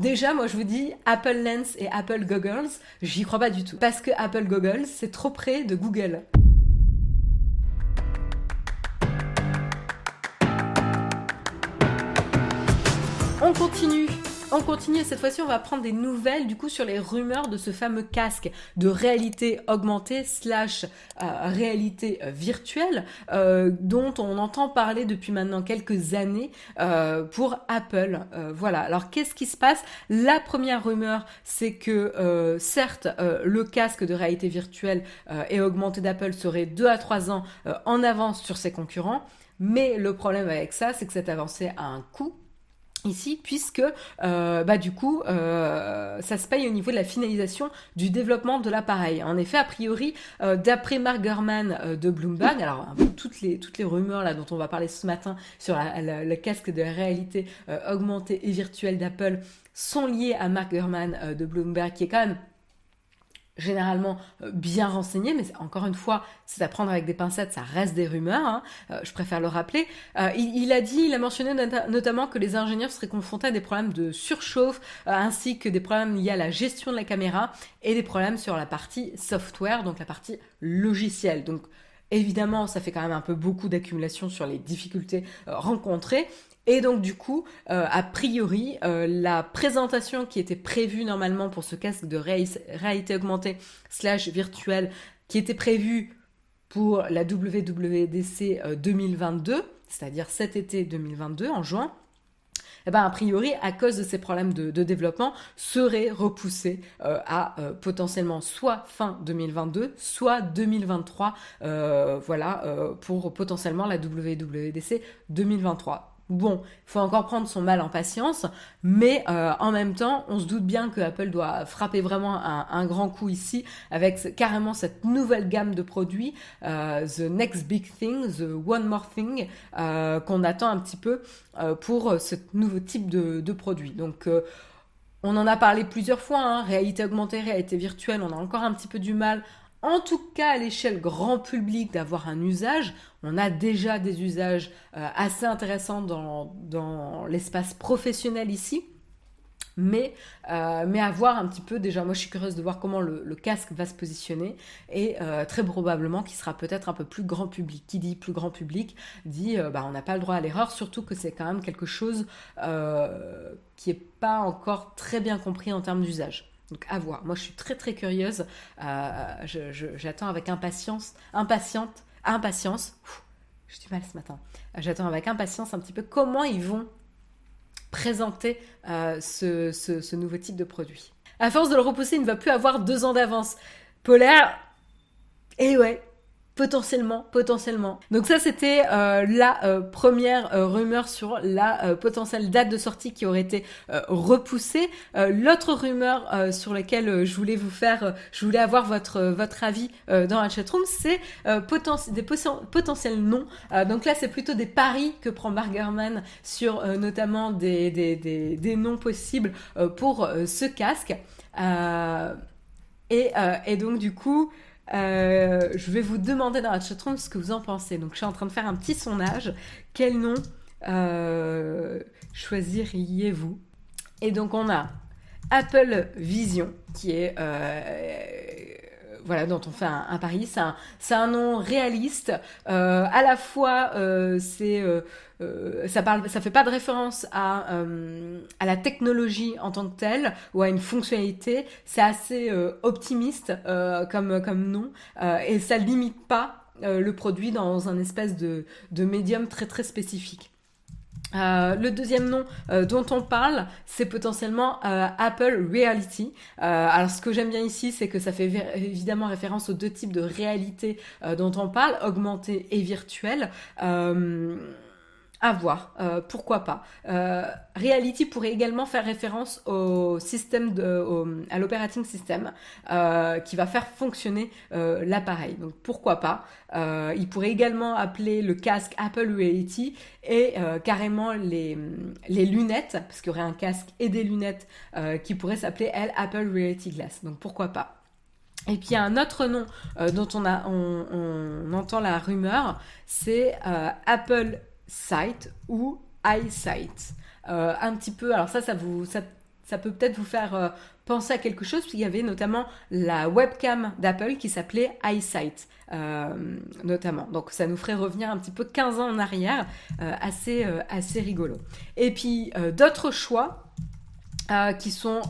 déjà, moi je vous dis Apple Lens et Apple Goggles, j'y crois pas du tout. Parce que Apple Goggles, c'est trop près de Google. On continue on continue cette fois-ci on va prendre des nouvelles du coup sur les rumeurs de ce fameux casque de réalité augmentée slash euh, réalité euh, virtuelle euh, dont on entend parler depuis maintenant quelques années pour Apple. voilà. Alors qu'est-ce qui se passe? La première rumeur c'est que certes le casque de réalité virtuelle et augmentée d'Apple serait 2 à 3 ans en avance sur ses concurrents. Mais le problème avec ça, c'est que cette avancée a un coût ici puisque euh, bah du coup euh, ça se paye au niveau de la finalisation du développement de l'appareil. En effet, a priori, euh, d'après Mark Gurman de Bloomberg, alors toutes les toutes les rumeurs là dont on va parler ce matin sur le casque de réalité augmentée et virtuelle d'Apple sont liées à Mark Gurman de Bloomberg qui est quand même généralement euh, bien renseigné, mais encore une fois, c'est à prendre avec des pincettes, ça reste des rumeurs, hein, euh, je préfère le rappeler. Euh, il, a dit, il a mentionné notamment que les ingénieurs seraient confrontés à des problèmes de surchauffe, ainsi que des problèmes liés à la gestion de la caméra et des problèmes sur la partie software, donc la partie logicielle. Donc évidemment, ça fait quand même un peu beaucoup d'accumulation sur les difficultés rencontrées. Et donc du coup, euh, a priori, euh, la présentation qui était prévue normalement pour ce casque de réalité augmentée slash virtuelle, qui était prévue pour la WWDC 2022, euh, c'est-à-dire cet été 2022 en juin, eh ben, a priori, à cause de ces problèmes de, développement, serait repoussée à potentiellement soit fin 2022, soit 2023, voilà, pour potentiellement la WWDC 2023. Bon, il faut encore prendre son mal en patience, mais euh, en même temps, on se doute bien que Apple doit frapper vraiment un, grand coup ici avec carrément cette nouvelle gamme de produits, euh, The Next Big Thing, The One More Thing, euh, qu'on attend un petit peu pour ce nouveau type de, produit. Donc, on en a parlé plusieurs fois, hein, réalité augmentée, réalité virtuelle, on a encore un petit peu du mal en tout cas à l'échelle grand public d'avoir un usage. On a déjà des usages euh, assez intéressants dans, l'espace professionnel ici. Mais, euh, mais à voir un petit peu, déjà moi je suis curieuse de voir comment le, casque va se positionner et euh, très probablement qu'il sera peut-être un peu plus grand public. Qui dit plus grand public dit bah, on n'a pas le droit à l'erreur, surtout que c'est quand même quelque chose qui n'est pas encore très bien compris en termes d'usage. Donc à voir. Moi je suis très très curieuse. Euh, j'attends avec impatience, impatiente, impatience. J'ai du mal ce matin. J'attends avec impatience un petit peu comment ils vont présenter euh, ce, nouveau type de produit. À force de le repousser, il ne va plus avoir deux ans d'avance. Polaire, et ouais, Potentiellement, potentiellement. Donc ça, c'était euh, la euh, première euh, rumeur sur la potentielle date de sortie qui aurait été repoussée. L'autre rumeur sur laquelle je voulais vous faire, je voulais avoir votre votre avis dans la chatroom, c'est des potentiels noms. donc là, c'est plutôt des paris que prend Bargerman sur notamment des, des, des, noms possibles pour ce casque. Et, donc du coup, euh, je vais vous demander dans la chatroom ce que vous en pensez. Donc, je suis en train de faire un petit sondage. Quel nom euh, choisiriez-vous? Et donc, on a Apple Vision, qui est euh, voilà, dont on fait un, pari. C'est un, un, nom réaliste. Euh, à la fois, euh, c'est euh, ça parle, ça fait pas de référence à, à la technologie en tant que telle ou à une fonctionnalité. C'est assez optimiste comme, comme nom et ça limite pas le produit dans un espèce de, de médium très très spécifique. Euh, le deuxième nom euh, dont on parle, c'est potentiellement euh, Apple Reality. alors ce que j'aime bien ici, c'est que ça fait évidemment référence aux deux types de réalité dont on parle, augmentée et virtuelle. À voir, euh, pourquoi pas. Euh, Reality pourrait également faire référence au système de, à l'operating system euh, qui va faire fonctionner euh, l'appareil. Donc pourquoi pas. Euh, il pourrait également appeler le casque Apple Reality et euh, carrément les, lunettes, parce qu'il y aurait un casque et des lunettes qui pourraient s'appeler elle Apple Reality Glass. Donc pourquoi pas. Et puis il y a un autre nom dont on, a, on, on, entend la rumeur, c'est Apple Sight ou Eyesight. Euh, un petit peu, alors ça, ça vous, ça, ça peut peut-être vous faire penser à quelque chose, puisqu'il y avait notamment la webcam d'Apple qui s'appelait iSight, notamment. Donc ça nous ferait revenir un petit peu 15 ans en arrière, assez, assez rigolo. Et puis d'autres choix qui sont,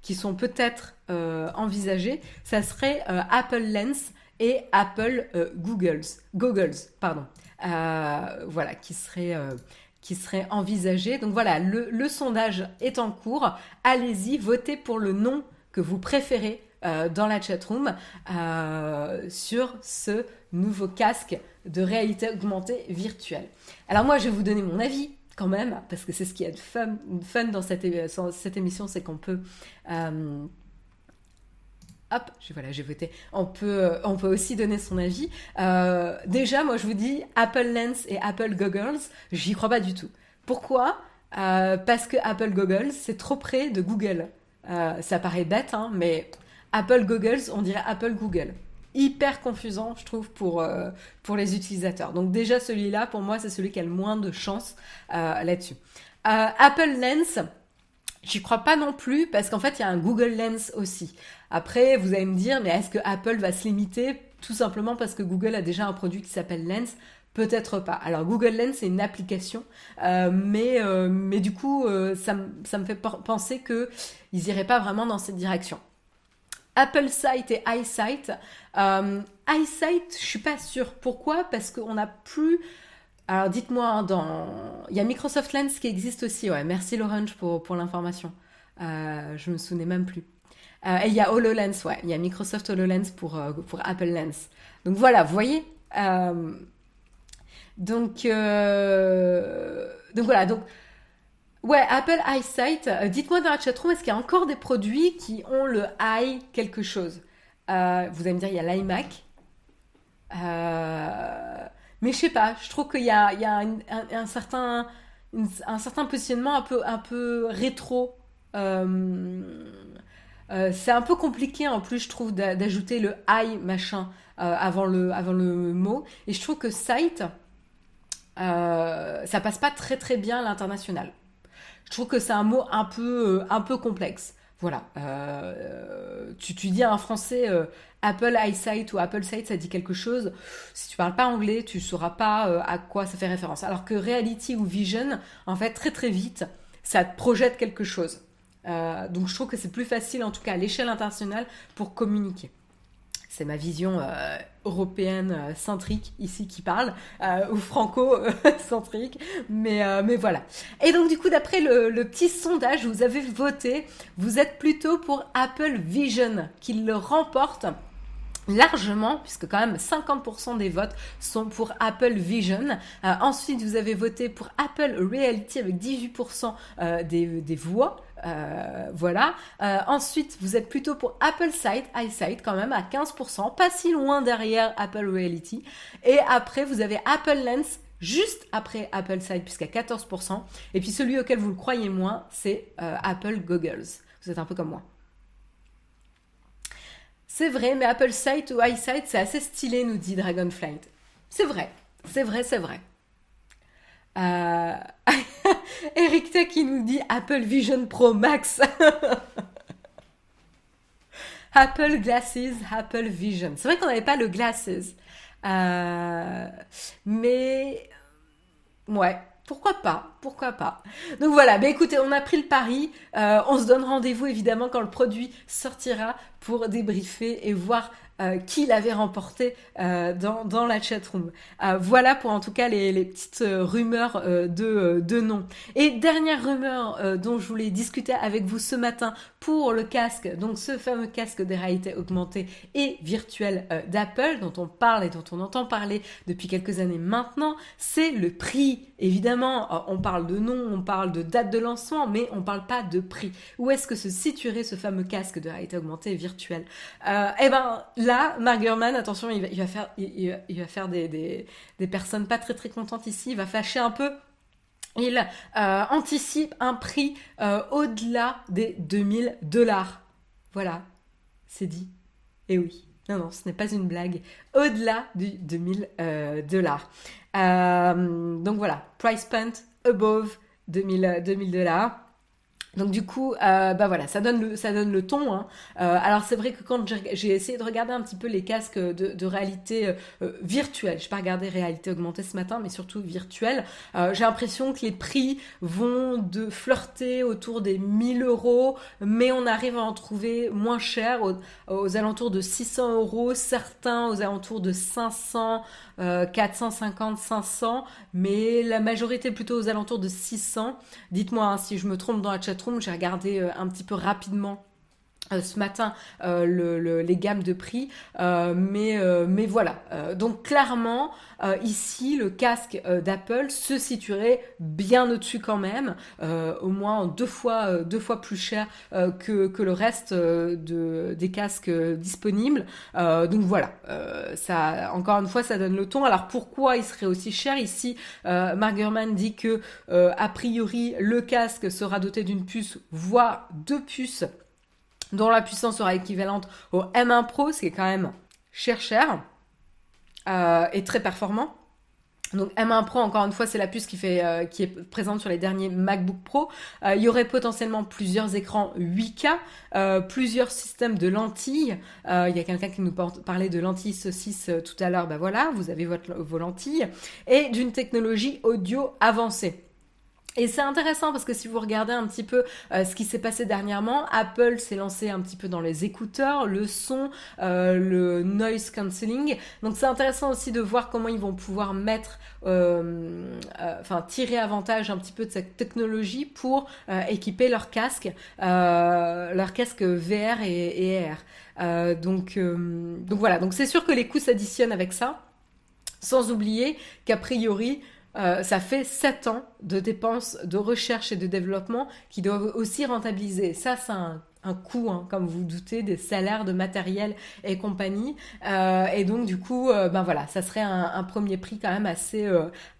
qui sont peut-être envisagés, ça serait Apple Lens et Apple Googles, Googles, pardon. Voilà, qui serait qui serait envisagé. Donc voilà, le, sondage est en cours. Allez-y, votez pour le nom que vous préférez euh, dans la chatroom euh, sur ce nouveau casque de réalité augmentée virtuelle. Alors moi, je vais vous donner mon avis quand même, parce que c'est ce qui est fun, fun dans cette, cette émission, c'est qu'on peut... Euh, hop, voilà, j'ai voté. On peut, on peut aussi donner son avis. Euh, déjà, moi, je vous dis, Apple Lens et Apple Goggles, j'y crois pas du tout. Pourquoi? Euh, Parce que Apple Goggles, c'est trop près de Google. Euh, ça paraît bête, hein, mais Apple Goggles, on dirait Apple Google. Hyper confusant, je trouve, pour, pour les utilisateurs. Donc déjà, celui-là, pour moi, c'est celui qui a le moins de chance là-dessus. Apple Lens, J'y crois pas non plus parce qu'en fait il y a un Google Lens aussi. Après vous allez me dire mais est-ce que Apple va se limiter tout simplement parce que Google a déjà un produit qui s'appelle Lens? Peut-être pas. Alors Google Lens c'est une application, euh, mais euh, mais du coup euh, ça, ça, me fait penser que ils iraient pas vraiment dans cette direction. Apple Sight et iSight. iSight, je suis pas sûre. Pourquoi? Parce qu'on n'a plus alors dites-moi, hein, dans... il y a Microsoft Lens qui existe aussi, ouais. Merci Laurent pour, pour l'information. Euh, je me souvenais même plus. Euh, et il y a HoloLens, ouais. Il y a Microsoft HoloLens pour, euh, pour Apple Lens. Donc voilà, vous voyez Donc, donc voilà, donc... Ouais, Apple EyeSight, dites-moi dans la chatroom, est-ce qu'il y a encore des produits qui ont le eye quelque chose? Vous allez me dire, il y a l'iMac. Euh... Mais je sais pas, je trouve qu'il y a, un, certain, un certain positionnement un peu, un peu rétro. Euh, euh, c'est un peu compliqué en plus, je trouve, d'ajouter le I machin euh, avant, le, avant le mot. Et je trouve que site, ça passe pas très très bien à l'international. Je trouve que c'est un mot un peu, un peu complexe. Voilà. tu, tu dis à un Français Apple EyeSight ou Apple Sight, ça dit quelque chose. Si tu parles pas anglais, tu sauras pas euh, à quoi ça fait référence. Alors que Reality ou Vision, en fait, très très vite, ça te projette quelque chose. Euh, donc je trouve que c'est plus facile, en tout cas à l'échelle internationale, pour communiquer. C'est ma vision euh, européenne centrique ici qui parle, ou franco-centrique, mais, mais voilà. Et donc du coup, d'après le, petit sondage, vous avez voté, vous êtes plutôt pour Apple Vision, qui le remporte largement, puisque quand même 50% des votes sont pour Apple Vision. Euh, ensuite, vous avez voté pour Apple Reality avec 18% euh, des, voix. Euh, voilà. ensuite, vous êtes plutôt pour Apple Sight, iSight quand même à 15%, pas si loin derrière Apple Reality. Et après, vous avez Apple Lens juste après Apple Sight puisqu'à 14%. Et puis celui auquel vous le croyez moins, c'est Apple Goggles. Vous êtes un peu comme moi. C'est vrai, mais Apple Sight ou iSight, c'est assez stylé, nous dit Dragonflight. C'est vrai, c'est vrai, c'est vrai. Euh... Eric Tech qui nous dit Apple Vision Pro Max. Apple Glasses, Apple Vision. C'est vrai qu'on n'avait pas le Glasses. Euh... Mais ouais, pourquoi pas Pourquoi pas Donc voilà, ben écoutez, on a pris le pari. Euh, on se donne rendez-vous évidemment quand le produit sortira pour débriefer et voir euh, qui l'avait remporté euh, dans, la chatroom. Euh, voilà pour en tout cas les, petites rumeurs de, de nom. Et dernière rumeur dont je voulais discuter avec vous ce matin pour le casque, donc ce fameux casque de réalité augmentée et virtuelle d'Apple dont on parle et dont on entend parler depuis quelques années maintenant, c'est le prix. Évidemment, on parle de nom, on parle de date de lancement, mais on parle pas de prix. Où est-ce que se situerait ce fameux casque de réalité augmentée virtuelle? Eh ben, là, attention, il va, faire, il, va faire des, personnes pas très très contentes ici. Il va fâcher un peu. Il euh, anticipe un prix euh, au-delà des 2000 dollars. Voilà, c'est dit. Et oui, non, non, ce n'est pas une blague. Au-delà du 2000 euh, dollars. donc voilà, price point above 2000 dollars. Donc du coup, euh, bah voilà, ça donne le, ton. Hein. Euh, alors c'est vrai que quand j'ai essayé de regarder un petit peu les casques de, réalité euh, virtuelle, je pas regardé réalité augmentée ce matin, mais surtout virtuelle, j'ai l'impression que les prix vont de flirter autour des 1000 euros, mais on arrive à en trouver moins cher, aux, aux alentours de 600 euros, certains aux alentours de 500, 450, 500, mais la majorité plutôt aux alentours de 600. Dites-moi hein, si je me trompe dans la chat j'ai regardé euh, un petit peu rapidement euh, ce matin euh, les gammes de prix, mais, mais voilà. donc clairement, ici, le casque d'Apple se situerait bien au-dessus quand même, au moins deux fois, deux fois plus cher que, que le reste de, des casques disponibles. donc voilà, ça, encore une fois, ça donne le ton. Alors pourquoi il serait aussi cher? Ici, Mark dit que a priori, le casque sera doté d'une puce, voire deux puces dont la puissance sera équivalente au M1 Pro, ce qui est quand même cher cher euh, et très performant. Donc M1 Pro, encore une fois, c'est la puce qui, fait, euh, qui est présente sur les derniers MacBook Pro. Euh, il y aurait potentiellement plusieurs écrans 8K, plusieurs systèmes de lentilles. il y a quelqu'un qui nous parlait de lentilles saucisses tout à l'heure. Ben voilà, vous avez votre, vos lentilles. Et d'une technologie audio avancée. Et c'est intéressant parce que si vous regardez un petit peu euh, ce qui s'est passé dernièrement, Apple s'est lancé un petit peu dans les écouteurs, le son, euh, le noise cancelling. Donc c'est intéressant aussi de voir comment ils vont pouvoir mettre, euh, enfin tirer avantage un petit peu de cette technologie pour équiper leur casque, leur casque VR et, et AR. donc, donc voilà, donc c'est sûr que les coûts s'additionnent avec ça, sans oublier qu'a priori euh, ça fait 7 ans de dépenses de recherche et de développement qui doivent aussi rentabiliser. Ça, c'est un, coût, hein, comme vous, doutez, des salaires de matériel et compagnie. Euh, et donc, du coup, euh, ben voilà, ça serait un, premier prix quand même assez,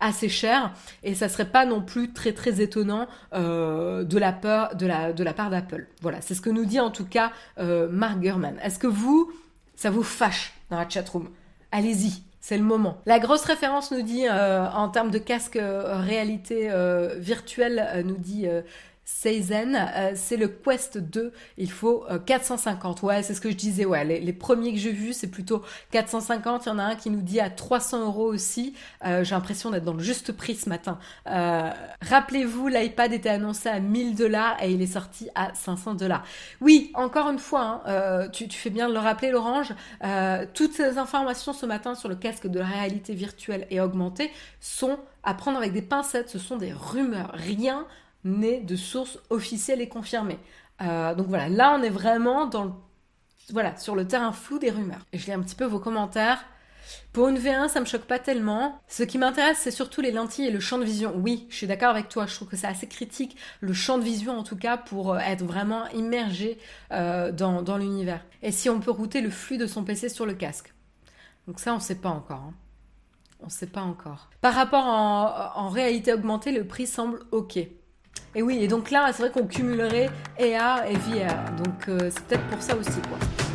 assez cher. Et ça serait pas non plus très, très étonnant de, la peur, de, la, de la part d'Apple. Voilà, c'est ce que nous dit en tout cas Mark Gurman. Est-ce que vous, ça vous fâche dans la chatroom? Allez-y, c'est le moment. La grosse référence nous dit, euh, en termes de casque euh, réalité euh, virtuelle, nous dit Euh, c'est le Quest 2, il faut 450. Euh, ouais, c'est ce que je disais, ouais, les, premiers que j'ai vus, c'est plutôt 450. Il y en a un qui nous dit à 300 euros aussi. Euh, j'ai l'impression d'être dans le juste prix ce matin. Rappelez-vous, l'iPad était annoncé à 1000 dollars et il est sorti à 500 dollars. Oui, encore une fois, hein, tu, tu, fais bien de le rappeler, l'Orange. toutes ces informations ce matin sur le casque de la réalité virtuelle et augmentée sont à prendre avec des pincettes. Ce sont des rumeurs. Rien n'est de sources officielles et confirmées. Euh, donc voilà, là on est vraiment dans voilà, sur le terrain flou des rumeurs. Et je lis un petit peu vos commentaires. Pour une V1, ça me choque pas tellement. Ce qui m'intéresse, c'est surtout les lentilles et le champ de vision. Oui, je suis d'accord avec toi. Je trouve que c'est assez critique, le champ de vision en tout cas, pour euh, être vraiment immergé euh, dans, l'univers. Et si on peut router le flux de son PC sur le casque. Donc ça, on sait pas encore. Hein. On sait pas encore. Par rapport en, en réalité augmentée, le prix semble ok. Et oui, et donc là, c'est vrai qu'on cumulerait AR et VR. Donc euh, c'est peut-être pour ça aussi, quoi.